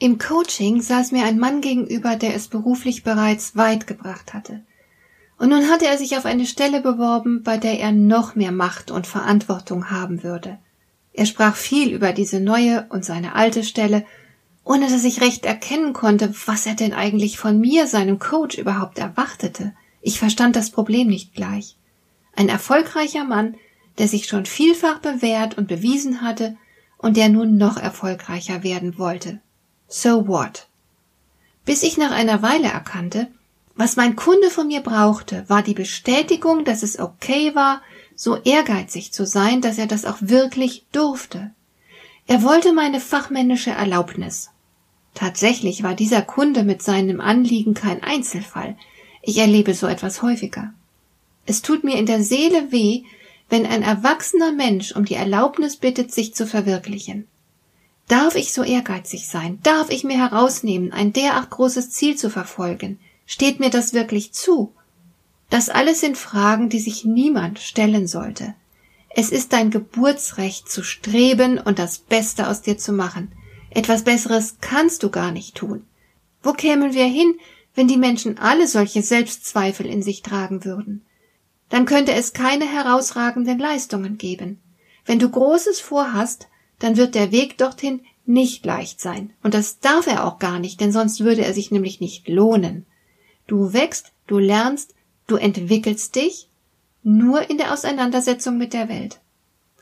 Im Coaching saß mir ein Mann gegenüber, der es beruflich bereits weit gebracht hatte. Und nun hatte er sich auf eine Stelle beworben, bei der er noch mehr Macht und Verantwortung haben würde. Er sprach viel über diese neue und seine alte Stelle, ohne dass ich recht erkennen konnte, was er denn eigentlich von mir, seinem Coach, überhaupt erwartete. Ich verstand das Problem nicht gleich. Ein erfolgreicher Mann, der sich schon vielfach bewährt und bewiesen hatte und der nun noch erfolgreicher werden wollte. So what? Bis ich nach einer Weile erkannte, was mein Kunde von mir brauchte, war die Bestätigung, dass es okay war, so ehrgeizig zu sein, dass er das auch wirklich durfte. Er wollte meine fachmännische Erlaubnis. Tatsächlich war dieser Kunde mit seinem Anliegen kein Einzelfall. Ich erlebe so etwas häufiger. Es tut mir in der Seele weh, wenn ein erwachsener Mensch um die Erlaubnis bittet, sich zu verwirklichen. Darf ich so ehrgeizig sein? Darf ich mir herausnehmen, ein derart großes Ziel zu verfolgen? Steht mir das wirklich zu? Das alles sind Fragen, die sich niemand stellen sollte. Es ist dein Geburtsrecht zu streben und das Beste aus dir zu machen. Etwas Besseres kannst du gar nicht tun. Wo kämen wir hin, wenn die Menschen alle solche Selbstzweifel in sich tragen würden? Dann könnte es keine herausragenden Leistungen geben. Wenn du Großes vorhast, dann wird der Weg dorthin nicht leicht sein. Und das darf er auch gar nicht, denn sonst würde er sich nämlich nicht lohnen. Du wächst, du lernst, du entwickelst dich nur in der Auseinandersetzung mit der Welt.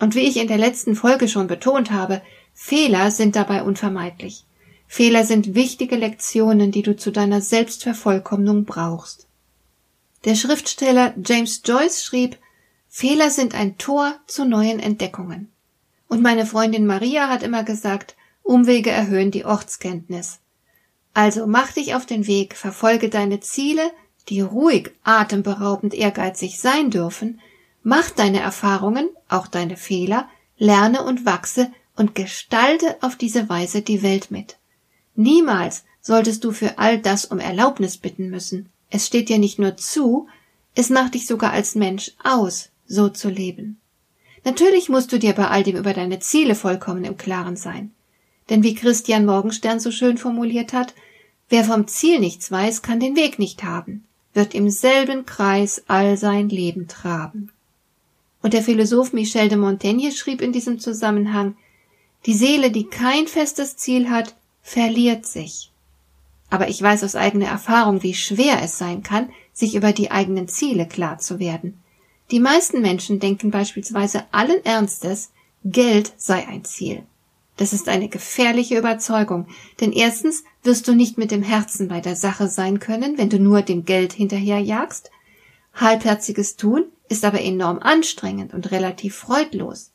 Und wie ich in der letzten Folge schon betont habe, Fehler sind dabei unvermeidlich. Fehler sind wichtige Lektionen, die du zu deiner Selbstvervollkommnung brauchst. Der Schriftsteller James Joyce schrieb, Fehler sind ein Tor zu neuen Entdeckungen. Und meine Freundin Maria hat immer gesagt, Umwege erhöhen die Ortskenntnis. Also mach dich auf den Weg, verfolge deine Ziele, die ruhig, atemberaubend ehrgeizig sein dürfen, mach deine Erfahrungen, auch deine Fehler, lerne und wachse und gestalte auf diese Weise die Welt mit. Niemals solltest du für all das um Erlaubnis bitten müssen. Es steht dir nicht nur zu, es macht dich sogar als Mensch aus, so zu leben. Natürlich musst du dir bei all dem über deine Ziele vollkommen im Klaren sein. Denn wie Christian Morgenstern so schön formuliert hat, wer vom Ziel nichts weiß, kann den Weg nicht haben, wird im selben Kreis all sein Leben traben. Und der Philosoph Michel de Montaigne schrieb in diesem Zusammenhang, die Seele, die kein festes Ziel hat, verliert sich. Aber ich weiß aus eigener Erfahrung, wie schwer es sein kann, sich über die eigenen Ziele klar zu werden. Die meisten Menschen denken beispielsweise allen Ernstes, Geld sei ein Ziel. Das ist eine gefährliche Überzeugung, denn erstens wirst du nicht mit dem Herzen bei der Sache sein können, wenn du nur dem Geld hinterherjagst. Halbherziges Tun ist aber enorm anstrengend und relativ freudlos.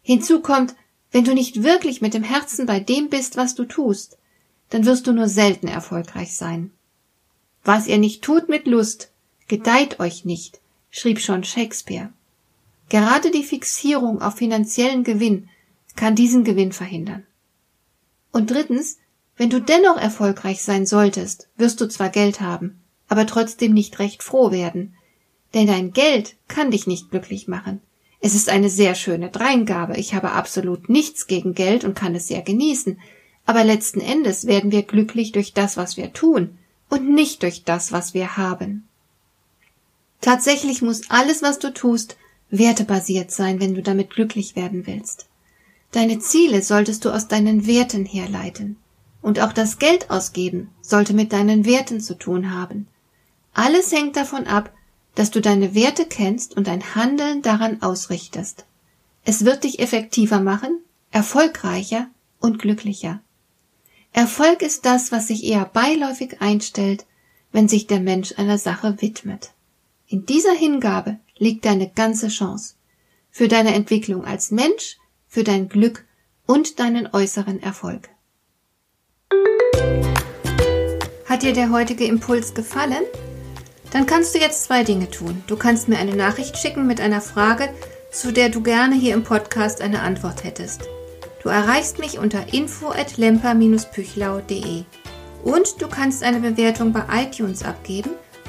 Hinzu kommt, wenn du nicht wirklich mit dem Herzen bei dem bist, was du tust, dann wirst du nur selten erfolgreich sein. Was ihr nicht tut mit Lust, gedeiht euch nicht, schrieb schon Shakespeare. Gerade die Fixierung auf finanziellen Gewinn kann diesen Gewinn verhindern. Und drittens, wenn du dennoch erfolgreich sein solltest, wirst du zwar Geld haben, aber trotzdem nicht recht froh werden. Denn dein Geld kann dich nicht glücklich machen. Es ist eine sehr schöne Dreingabe. Ich habe absolut nichts gegen Geld und kann es sehr genießen. Aber letzten Endes werden wir glücklich durch das, was wir tun und nicht durch das, was wir haben. Tatsächlich muss alles, was du tust, wertebasiert sein, wenn du damit glücklich werden willst. Deine Ziele solltest du aus deinen Werten herleiten. Und auch das Geld ausgeben sollte mit deinen Werten zu tun haben. Alles hängt davon ab, dass du deine Werte kennst und dein Handeln daran ausrichtest. Es wird dich effektiver machen, erfolgreicher und glücklicher. Erfolg ist das, was sich eher beiläufig einstellt, wenn sich der Mensch einer Sache widmet. In dieser Hingabe liegt deine ganze Chance. Für deine Entwicklung als Mensch, für dein Glück und deinen äußeren Erfolg. Hat dir der heutige Impuls gefallen? Dann kannst du jetzt zwei Dinge tun. Du kannst mir eine Nachricht schicken mit einer Frage, zu der du gerne hier im Podcast eine Antwort hättest. Du erreichst mich unter info at lemper-püchlau.de. Und du kannst eine Bewertung bei iTunes abgeben,